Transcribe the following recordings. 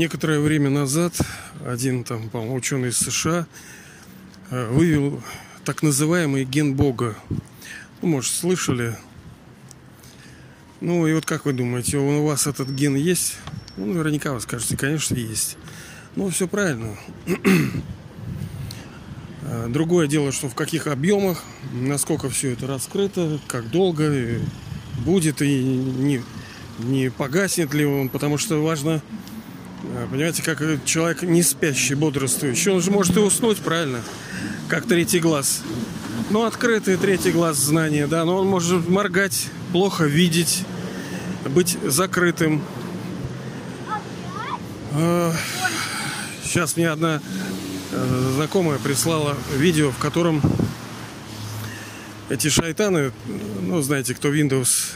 Некоторое время назад один там, по-моему, ученый из США э, вывел так называемый ген Бога. Ну, может, слышали. Ну, и вот как вы думаете, у вас этот ген есть? Ну, наверняка вы скажете, конечно, есть. Ну, все правильно. Э, другое дело, что в каких объемах, насколько все это раскрыто, как долго будет и не, не погаснет ли он, потому что важно Э, понимаете, как человек не спящий, бодрствующий. Он же может и уснуть, правильно? Как третий глаз. Ну, открытый третий глаз знания, да, но он может моргать, плохо видеть, быть закрытым. Сейчас э, мне одна э, знакомая прислала видео, в котором эти шайтаны, ну, знаете, кто Windows,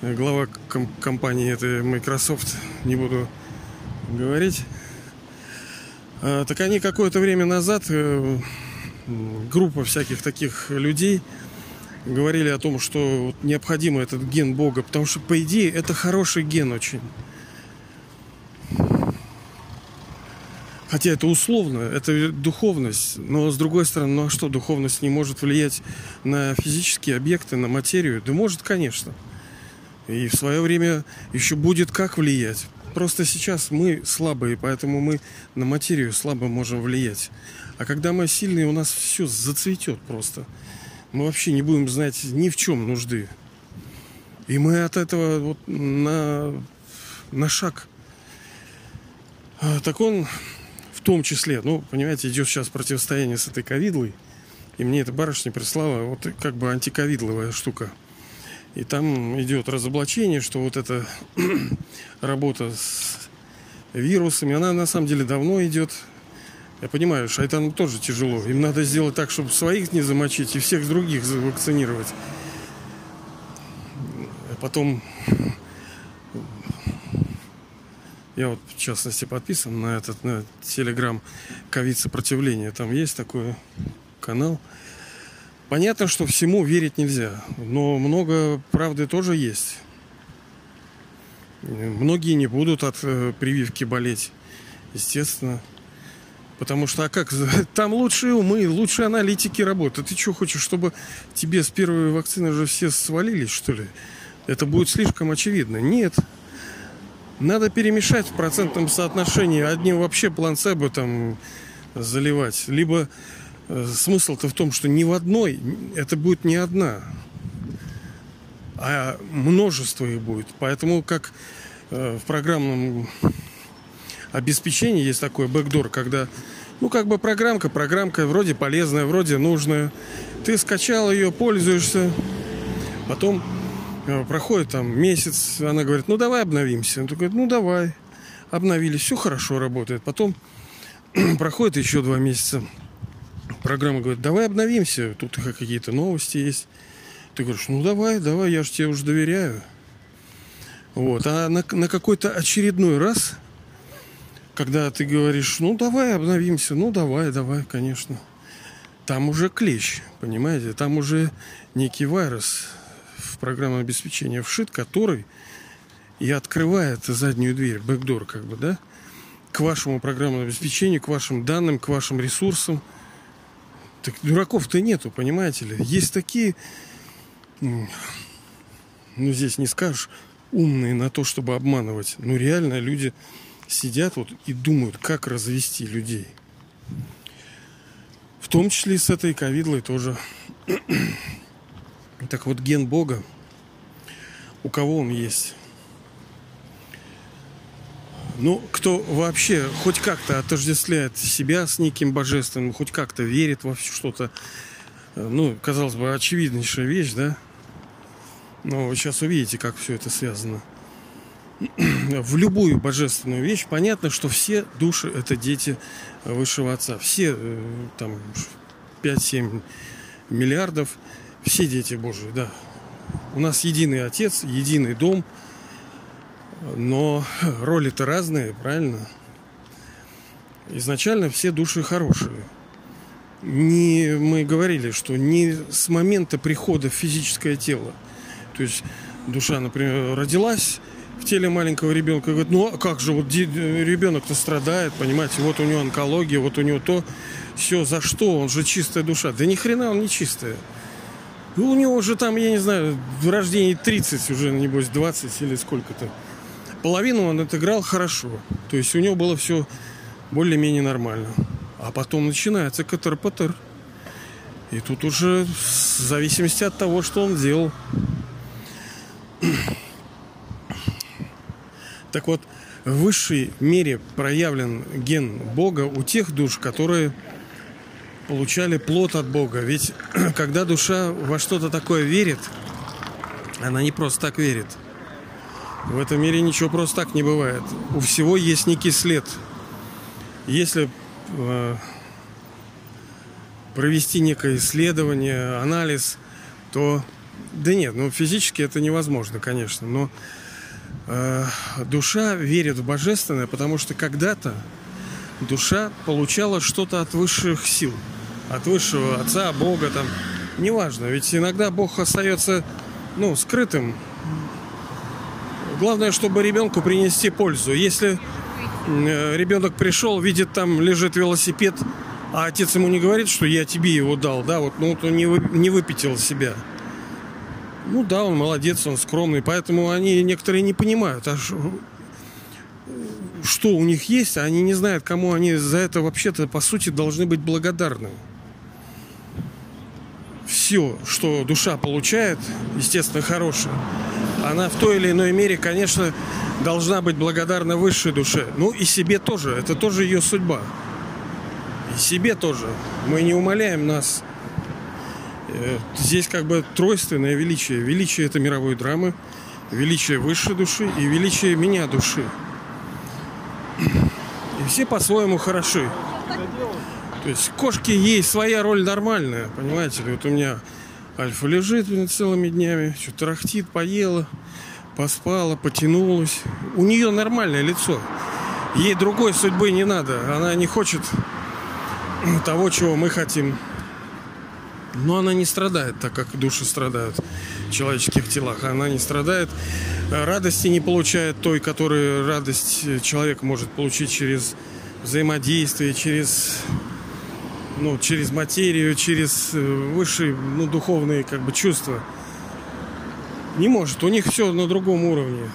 глава компании этой Microsoft, не буду говорить. А, так они какое-то время назад, э, группа всяких таких людей, говорили о том, что вот необходимо этот ген Бога, потому что, по идее, это хороший ген очень. Хотя это условно, это духовность, но с другой стороны, ну а что, духовность не может влиять на физические объекты, на материю? Да может, конечно. И в свое время еще будет как влиять. Просто сейчас мы слабые, поэтому мы на материю слабо можем влиять. А когда мы сильные, у нас все зацветет просто. Мы вообще не будем знать ни в чем нужды. И мы от этого вот на, на шаг. А, так он в том числе, ну, понимаете, идет сейчас противостояние с этой ковидлой. И мне эта барышня прислала вот как бы антиковидловая штука. И там идет разоблачение, что вот эта работа с вирусами, она на самом деле давно идет. Я понимаю, шайтанам тоже тяжело. Им надо сделать так, чтобы своих не замочить и всех других вакцинировать. А потом я вот в частности подписан на этот на телеграм ковид сопротивление. Там есть такой канал. Понятно, что всему верить нельзя, но много правды тоже есть. Многие не будут от э, прививки болеть, естественно. Потому что, а как, там лучшие умы, лучшие аналитики работают. Ты что хочешь, чтобы тебе с первой вакцины же все свалились, что ли? Это будет слишком очевидно. Нет. Надо перемешать в процентном соотношении. Одним вообще плацебо там заливать. Либо смысл-то в том, что ни в одной, это будет не одна, а множество их будет. Поэтому как э, в программном обеспечении есть такой бэкдор, когда ну, как бы программка, программка вроде полезная, вроде нужная. Ты скачал ее, пользуешься. Потом э, проходит там месяц, она говорит, ну давай обновимся. Он говорит, ну давай. Обновились, все хорошо работает. Потом проходит еще два месяца программа говорит, давай обновимся, тут какие-то новости есть. Ты говоришь, ну давай, давай, я же тебе уже доверяю. Вот. А на, на какой-то очередной раз, когда ты говоришь, ну давай обновимся, ну давай, давай, конечно. Там уже клещ, понимаете? Там уже некий вирус в программное обеспечение вшит, который и открывает заднюю дверь, бэкдор, как бы, да, к вашему программному обеспечению, к вашим данным, к вашим ресурсам – так дураков-то нету, понимаете ли. Есть такие, ну здесь не скажешь, умные на то, чтобы обманывать. Но реально люди сидят вот и думают, как развести людей. В том числе и с этой ковидлой тоже. так вот, ген Бога, у кого он есть? Ну, кто вообще хоть как-то отождествляет себя с неким божественным, хоть как-то верит во что-то, э, ну, казалось бы, очевиднейшая вещь, да? Но вы сейчас увидите, как все это связано. В любую божественную вещь понятно, что все души – это дети Высшего Отца. Все э, там 5-7 миллиардов, все дети Божии, да. У нас единый Отец, единый дом – но роли-то разные, правильно? Изначально все души хорошие. Не, мы говорили, что не с момента прихода в физическое тело. То есть душа, например, родилась, в теле маленького ребенка. Говорит, ну а как же, вот ребенок-то страдает, понимаете, вот у него онкология, вот у него то, все, за что, он же чистая душа. Да ни хрена он не чистая. Ну, у него уже там, я не знаю, в рождении 30, уже, небось, 20 или сколько-то. Половину он отыграл хорошо. То есть у него было все более-менее нормально. А потом начинается катер-патер. И тут уже в зависимости от того, что он делал. Так вот, в высшей мере проявлен ген Бога у тех душ, которые получали плод от Бога. Ведь когда душа во что-то такое верит, она не просто так верит. В этом мире ничего просто так не бывает. У всего есть некий след. Если э, провести некое исследование, анализ, то да нет, ну физически это невозможно, конечно, но э, душа верит в божественное, потому что когда-то душа получала что-то от высших сил, от высшего отца, Бога там, неважно, ведь иногда Бог остается, ну, скрытым. Главное, чтобы ребенку принести пользу. Если э, ребенок пришел, видит там лежит велосипед, а отец ему не говорит, что я тебе его дал, да, вот, ну, вот он не, вы, не выпятил себя. Ну да, он молодец, он скромный, поэтому они некоторые не понимают, а что у них есть, а они не знают, кому они за это вообще-то, по сути, должны быть благодарны. Все, что душа получает, естественно, хорошее, она в той или иной мере, конечно, должна быть благодарна высшей душе. Ну и себе тоже, это тоже ее судьба. И себе тоже. Мы не умоляем нас Э, здесь как бы тройственное величие. Величие это мировой драмы, величие высшей души и величие меня души. И все по-своему хороши. То есть кошки ей своя роль нормальная, понимаете. Вот у меня Альфа лежит целыми днями, что тарахтит, поела, поспала, потянулась. У нее нормальное лицо. Ей другой судьбы не надо. Она не хочет того, чего мы хотим. Но она не страдает, так как души страдают в человеческих телах. Она не страдает, радости не получает той, которую радость человек может получить через взаимодействие, через, ну, через материю, через э, высшие ну, духовные как бы, чувства. Не может. У них все на другом уровне.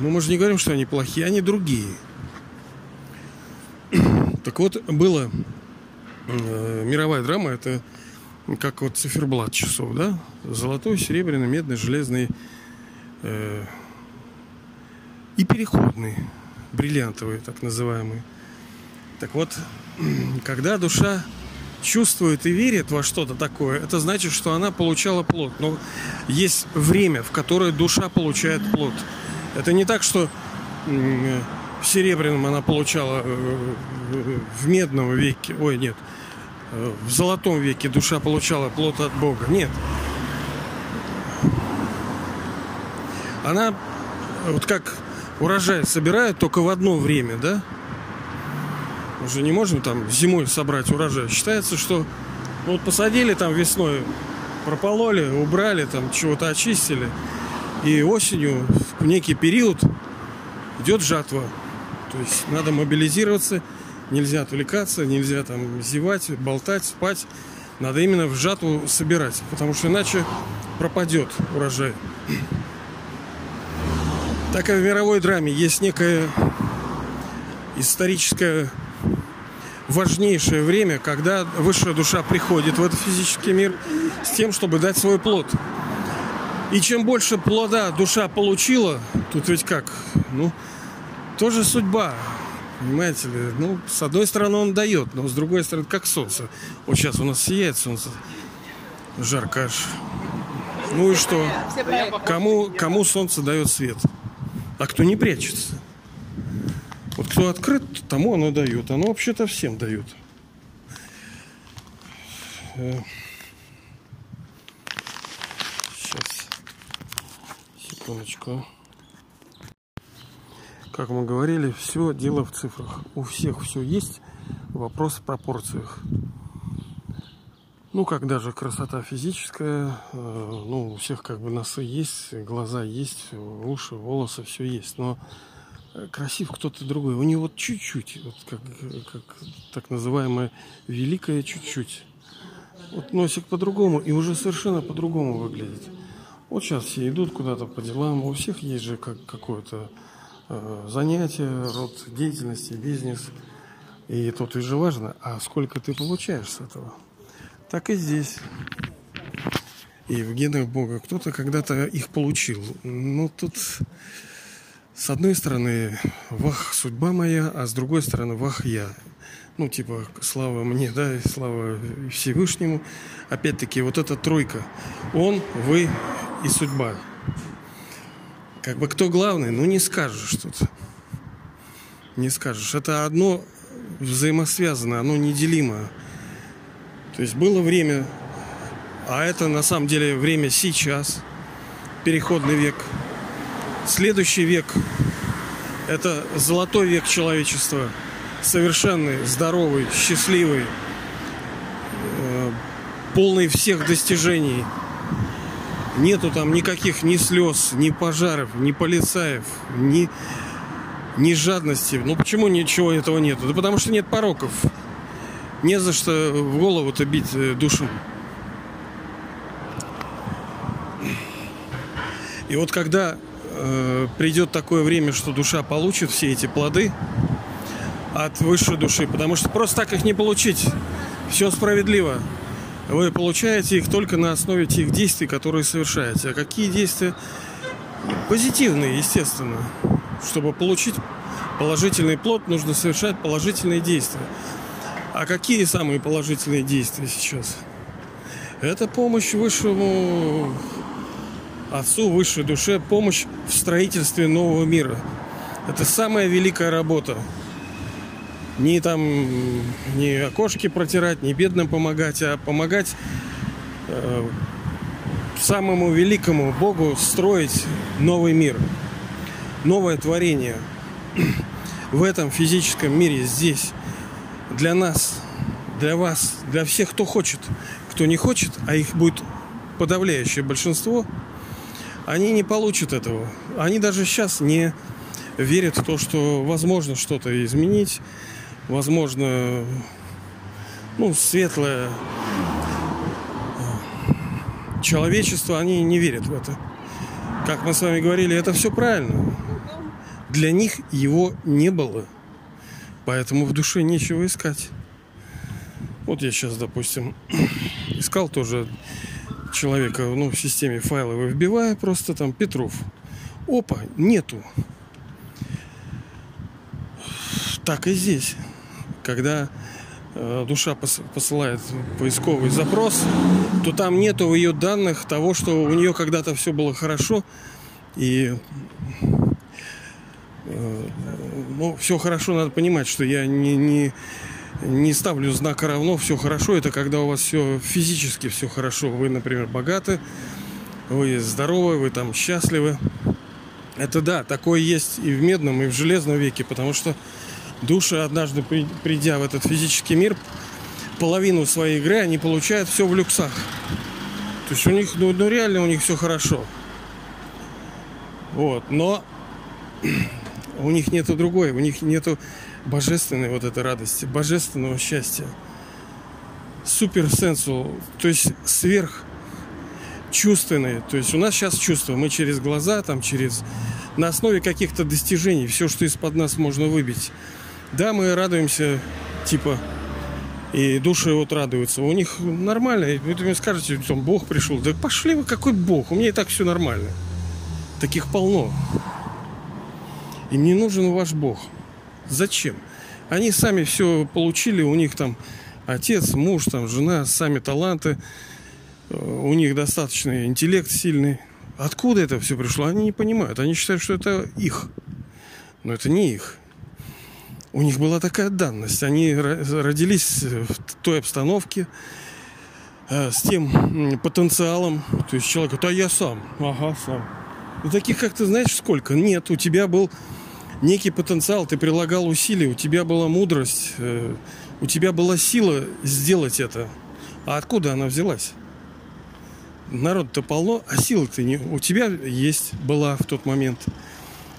Но мы же не говорим, что они плохие, они другие. Так вот, было э, мировая драма, это как вот циферблат часов, да? Золотой, серебряный, медный, железный э, и переходный, бриллиантовый, так называемый. Так вот, когда душа чувствует и верит во что-то такое, это значит, что она получала плод. Но есть время, в которое душа получает плод. Это не так, что в серебряном она получала э, в медном веке. Ой, нет в золотом веке душа получала плод от Бога. Нет. Она вот как урожай собирает только в одно время, да? Мы же не можем там зимой собрать урожай. Считается, что ну, вот посадили там весной, пропололи, убрали, там чего-то очистили. И осенью в некий период идет жатва. То есть надо мобилизироваться нельзя отвлекаться, нельзя там зевать, болтать, спать. Надо именно в жатву собирать, потому что иначе пропадет урожай. Так и в мировой драме есть некое историческое важнейшее время, когда высшая душа приходит в этот физический мир с тем, чтобы дать свой плод. И чем больше плода душа получила, тут ведь как, ну, тоже судьба. Понимаете ли? Ну, с одной стороны он дает, но с другой стороны, как солнце. Вот сейчас у нас сияет солнце. Жарко аж. Ну и что? Кому, кому солнце дает свет? А кто не прячется? Кто открыт, тому оно дает. Оно вообще-то всем дает. Сейчас. Секундочку. Как мы говорили, все дело в цифрах. У всех все есть. Вопрос в пропорциях. Ну, как даже красота физическая, э, ну, у всех как бы носы есть, глаза есть, уши, волосы, все есть. Но э, красив кто-то другой. У него вот чуть-чуть, вот как, как так называемое великое чуть-чуть. Вот носик по-другому и уже совершенно по-другому выглядит. Вот сейчас все идут куда-то по делам, у всех есть же как, какое-то э, занятие, род деятельности, бизнес. И тут и же важно, а сколько ты получаешь с этого так и здесь. И в генах Бога кто-то когда-то их получил. Ну, тут с одной стороны, вах, судьба моя, а с другой стороны, вах, я. Ну, типа, слава мне, да, и слава Всевышнему. Опять-таки, вот эта тройка. Он, вы и судьба. Как бы кто главный, ну не скажешь тут. Не скажешь. Это одно взаимосвязано, оно неделимо. То есть было время, а это на самом деле время сейчас, переходный век. Следующий век – это золотой век человечества, совершенный, здоровый, счастливый, э, полный всех достижений. Нету там никаких ни слез, ни пожаров, ни полицаев, ни, ни жадности. Ну почему ничего этого нету? Да потому что нет пороков не за что в голову-то бить э, душу. И вот когда э, придет такое время, что душа получит все эти плоды от высшей души, потому что просто так их не получить. Все справедливо. Вы получаете их только на основе тех действий, которые совершаете. А какие действия? Позитивные, естественно. Чтобы получить положительный плод, нужно совершать положительные действия. А какие самые положительные действия сейчас? Это помощь высшему Отцу, высшей душе, помощь в строительстве нового мира. Это самая великая работа. Не там, не окошки протирать, не бедным помогать, а помогать э, самому великому Богу строить новый мир, новое творение. В этом физическом мире здесь для нас, для вас, для всех, кто хочет. Кто не хочет, а их будет подавляющее большинство, они не получат этого. Они даже сейчас не верят в то, что возможно что-то изменить, возможно, ну, светлое э, человечество, они не верят в это. Как мы с вами говорили, это все правильно. Для них его не было. Поэтому в душе нечего искать. Вот я сейчас, допустим, искал тоже человека, ну, в системе файловой вбиваю просто там Петров. Опа, нету. Так и здесь. Когда э, душа пос, посылает поисковый запрос, то там нету в ее данных того, что у нее когда-то все было хорошо, и э, ну, все хорошо, надо понимать, что я не, не, не ставлю знака равно, все хорошо. Это когда у вас все физически все хорошо. Вы, например, богаты, вы здоровы, вы там счастливы. Это да, такое есть и в медном, и в железном веке, потому что души, однажды придя в этот физический мир, половину своей игры они получают все в люксах. То есть у них, ну, ну реально у них все хорошо. Вот, но у них нету другой, у них нету божественной вот этой радости, божественного счастья. Супер сенсу, то есть сверх чувственные. То есть у нас сейчас чувства, мы через глаза, там через на основе каких-то достижений, все, что из-под нас можно выбить. Да, мы радуемся, типа, и души вот радуются. У них нормально. И вы мне скажете, там Бог пришел. Да пошли вы, какой Бог? У меня и так все нормально. Таких полно. Им не нужен ваш Бог. Зачем? Они сами все получили, у них там отец, муж, там, жена, сами таланты, э, у них достаточный интеллект сильный. Откуда это все пришло, они не понимают. Они считают, что это их. Но это не их. У них была такая данность. Они родились в той обстановке, э, с тем потенциалом. То есть человек говорит, а я сам. Ага, сам. И таких, как ты знаешь, сколько? Нет, у тебя был некий потенциал, ты прилагал усилия, у тебя была мудрость, э, у тебя была сила сделать это. А откуда она взялась? Народ-то полно, а силы-то не... у тебя есть, была в тот момент.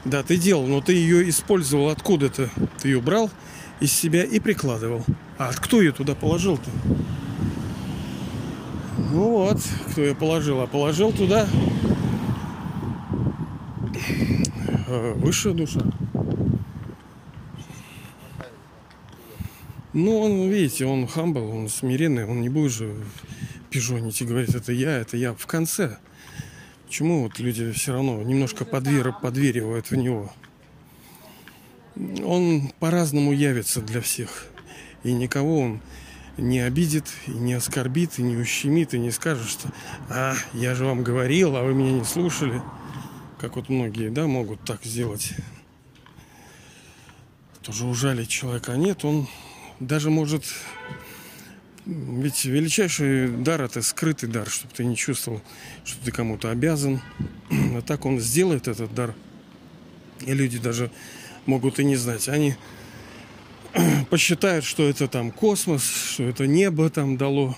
Да, ты делал, но ты ее использовал откуда-то. Ты ее брал из себя и прикладывал. А кто ее туда положил-то? Ну вот, кто ее положил. А положил туда э, высшая душа. Ну, он, видите, он хамбл, он смиренный, он не будет же пижонить и говорить, это я, это я в конце. Почему вот люди все равно немножко подвер, подверивают в него? Он по-разному явится для всех. И никого он не обидит, и не оскорбит, и не ущемит, и не скажет, что «А, я же вам говорил, а вы меня не слушали». Как вот многие, да, могут так сделать. Тоже ужалить человека. А нет, он даже может... Ведь величайший дар это скрытый дар, чтобы ты не чувствовал, что ты кому-то обязан. А так он сделает этот дар. И люди даже могут и не знать. Они посчитают, что это там космос, что это небо там дало.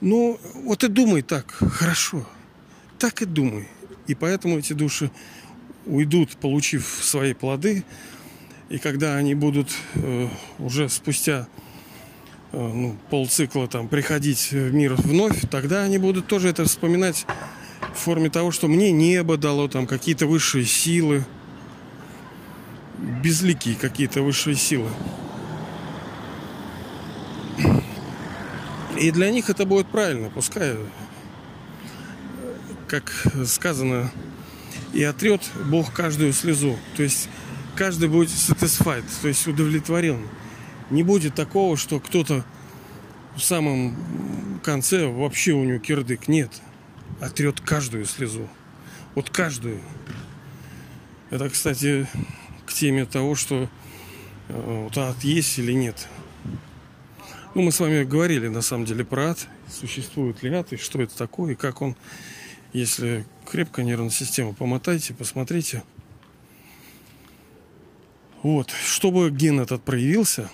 Ну, вот и думай так, хорошо. Так и думай. И поэтому эти души уйдут, получив свои плоды, и когда они будут э, уже спустя э, ну, полцикла там приходить в мир вновь, тогда они будут тоже это вспоминать в форме того, что мне небо дало там какие-то высшие силы, безликие какие-то высшие силы. И для них это будет правильно, пускай, как сказано, и отрет Бог каждую слезу. То есть каждый будет satisfied, то есть удовлетворен. Не будет такого, что кто-то в самом конце вообще у него кирдык. Нет. Отрет каждую слезу. Вот каждую. Это, кстати, к теме того, что э, вот ад есть или нет. Ну, мы с вами говорили, на самом деле, про ад. Существует ли ад, и что это такое, и как он. Если крепко нервную систему помотайте, посмотрите – вот, чтобы ген этот проявился,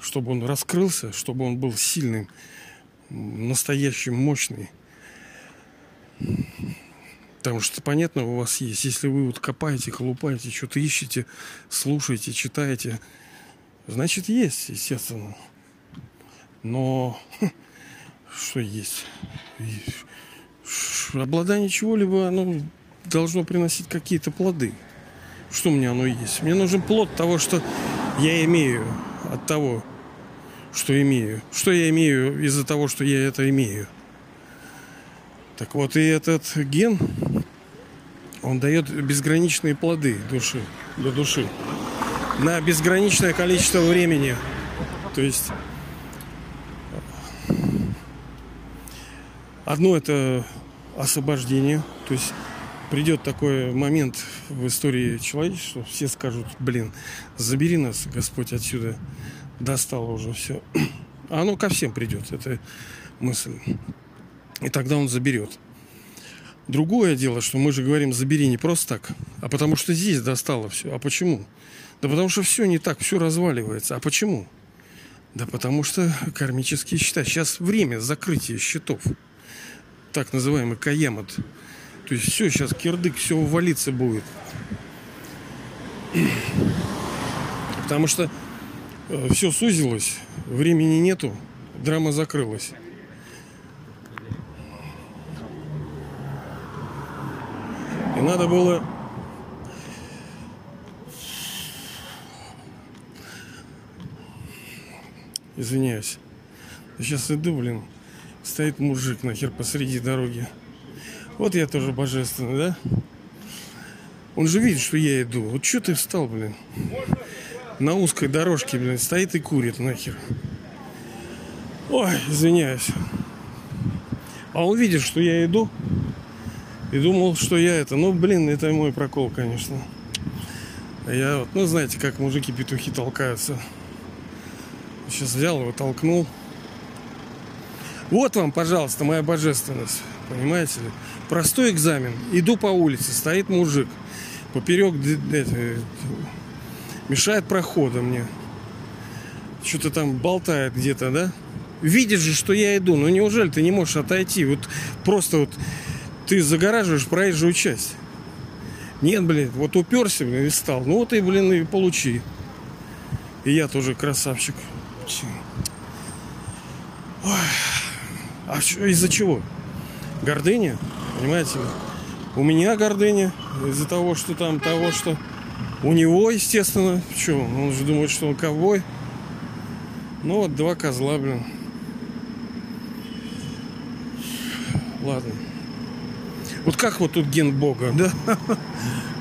чтобы он раскрылся, чтобы он был сильным, настоящим, мощный. Потому что понятно у вас есть, если вы вот копаете, колупаете, что-то ищете, слушаете, читаете, значит есть, естественно. Но что есть? Обладание чего-либо, оно должно приносить какие-то плоды что у меня оно есть. Мне нужен плод того, что я имею от того, что имею. Что я имею из-за того, что я это имею. Так вот, и этот ген, он дает безграничные плоды души, для души. На безграничное количество времени. То есть одно это освобождение, то есть придет такой момент в истории человечества, все скажут, блин, забери нас, Господь, отсюда, достало уже все. А оно ко всем придет, это мысль. И тогда он заберет. Другое дело, что мы же говорим, забери не просто так, а потому что здесь достало все. А почему? Да потому что все не так, все разваливается. А почему? Да потому что кармические счета. Сейчас время закрытия счетов. Так называемый каямат. То есть все, сейчас кирдык, все увалиться будет. Потому что э, все сузилось, времени нету, драма закрылась. И надо было Извиняюсь. Сейчас иду, блин. Стоит мужик нахер посреди дороги. Вот я тоже божественный, да? Он же видит, что я иду. Вот что ты встал, блин? На узкой дорожке, блин, стоит и курит нахер. Ой, извиняюсь. А он видит, что я иду. И думал, что я это. Ну, блин, это мой прокол, конечно. А я вот, ну, знаете, как мужики-петухи толкаются. Сейчас взял его, толкнул. Вот вам, пожалуйста, моя божественность. Понимаете ли? Простой экзамен. Иду по улице, стоит мужик. Поперек мешает прохода мне. Что-то там болтает где-то, да? видит же, что я иду. Ну неужели ты не можешь отойти? Вот просто вот ты загораживаешь проезжую часть. Нет, блин, вот уперся, блин, и стал. Ну вот и, блин, и получи. И я тоже красавчик. Ой. А из-за чего? Гордыня, понимаете? У меня гордыня из-за того, что там того, что у него, естественно, что, он же думает, что он ковбой. Ну вот два козла, блин. Ладно. Вот как вот тут ген бога, да?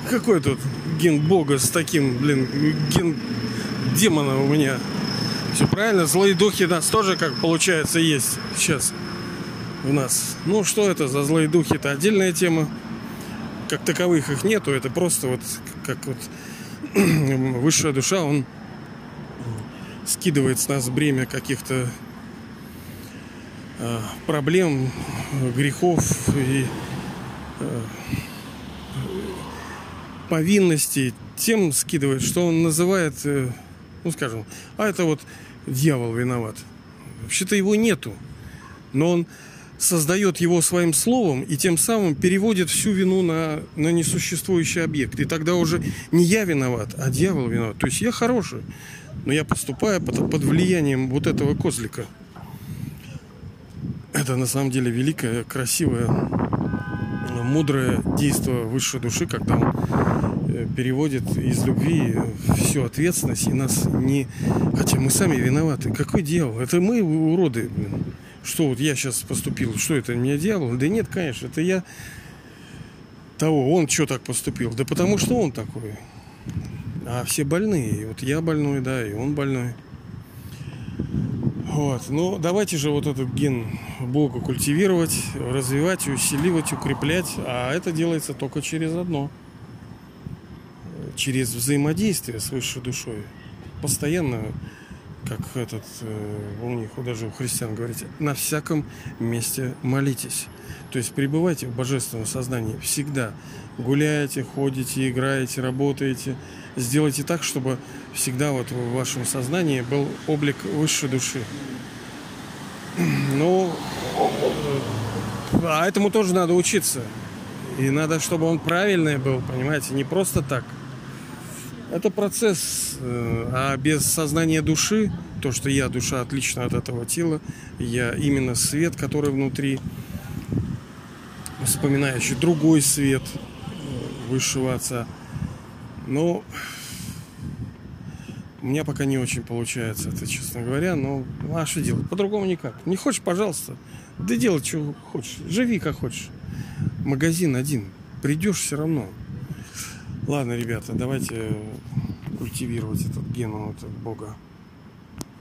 Какой тут ген бога с таким, блин, ген демона у меня? Все правильно, злые духи нас тоже, как получается, есть сейчас у нас. Ну, что это за злые духи? Это отдельная тема. Как таковых их нету, это просто вот как вот высшая душа, он скидывает с нас бремя каких-то э, проблем, грехов и э, повинностей тем скидывает, что он называет, э, ну скажем, а это вот дьявол виноват. Вообще-то его нету. Но он создает его своим словом и тем самым переводит всю вину на, на несуществующий объект. И тогда уже не я виноват, а дьявол виноват. То есть я хороший, но я поступаю под, под влиянием вот этого козлика. Это на самом деле великое, красивое, мудрое действие высшей души, когда он э, переводит из любви всю ответственность и нас не... Хотя мы сами виноваты. Какой дьявол? Это мы уроды, блин что вот я сейчас поступил, что это меня дьявол? Да нет, конечно, это я того, он что так поступил? Да потому что он такой. А все больные. И вот я больной, да, и он больной. Вот. Ну, давайте же вот этот ген Бога культивировать, развивать, усиливать, укреплять. А это делается только через одно. Через взаимодействие с высшей душой. Постоянно как этот, э, у них даже у христиан говорите, на всяком месте молитесь. То есть пребывайте в божественном сознании всегда. Гуляете, ходите, играете, работаете. Сделайте так, чтобы всегда вот в вашем сознании был облик высшей души. Ну, а этому тоже надо учиться. И надо, чтобы он правильный был, понимаете, не просто так – это процесс, э, а без сознания души, то, что я душа отлично от этого тела, я именно свет, который внутри, вспоминающий другой свет э, высшего отца. Но у меня пока не очень получается это, честно говоря. Но а что делать? По-другому никак. Не хочешь, пожалуйста, да делай, что хочешь. Живи, как хочешь. Магазин один. Придешь все равно. Ладно, ребята, давайте культивировать этот ген от Бога.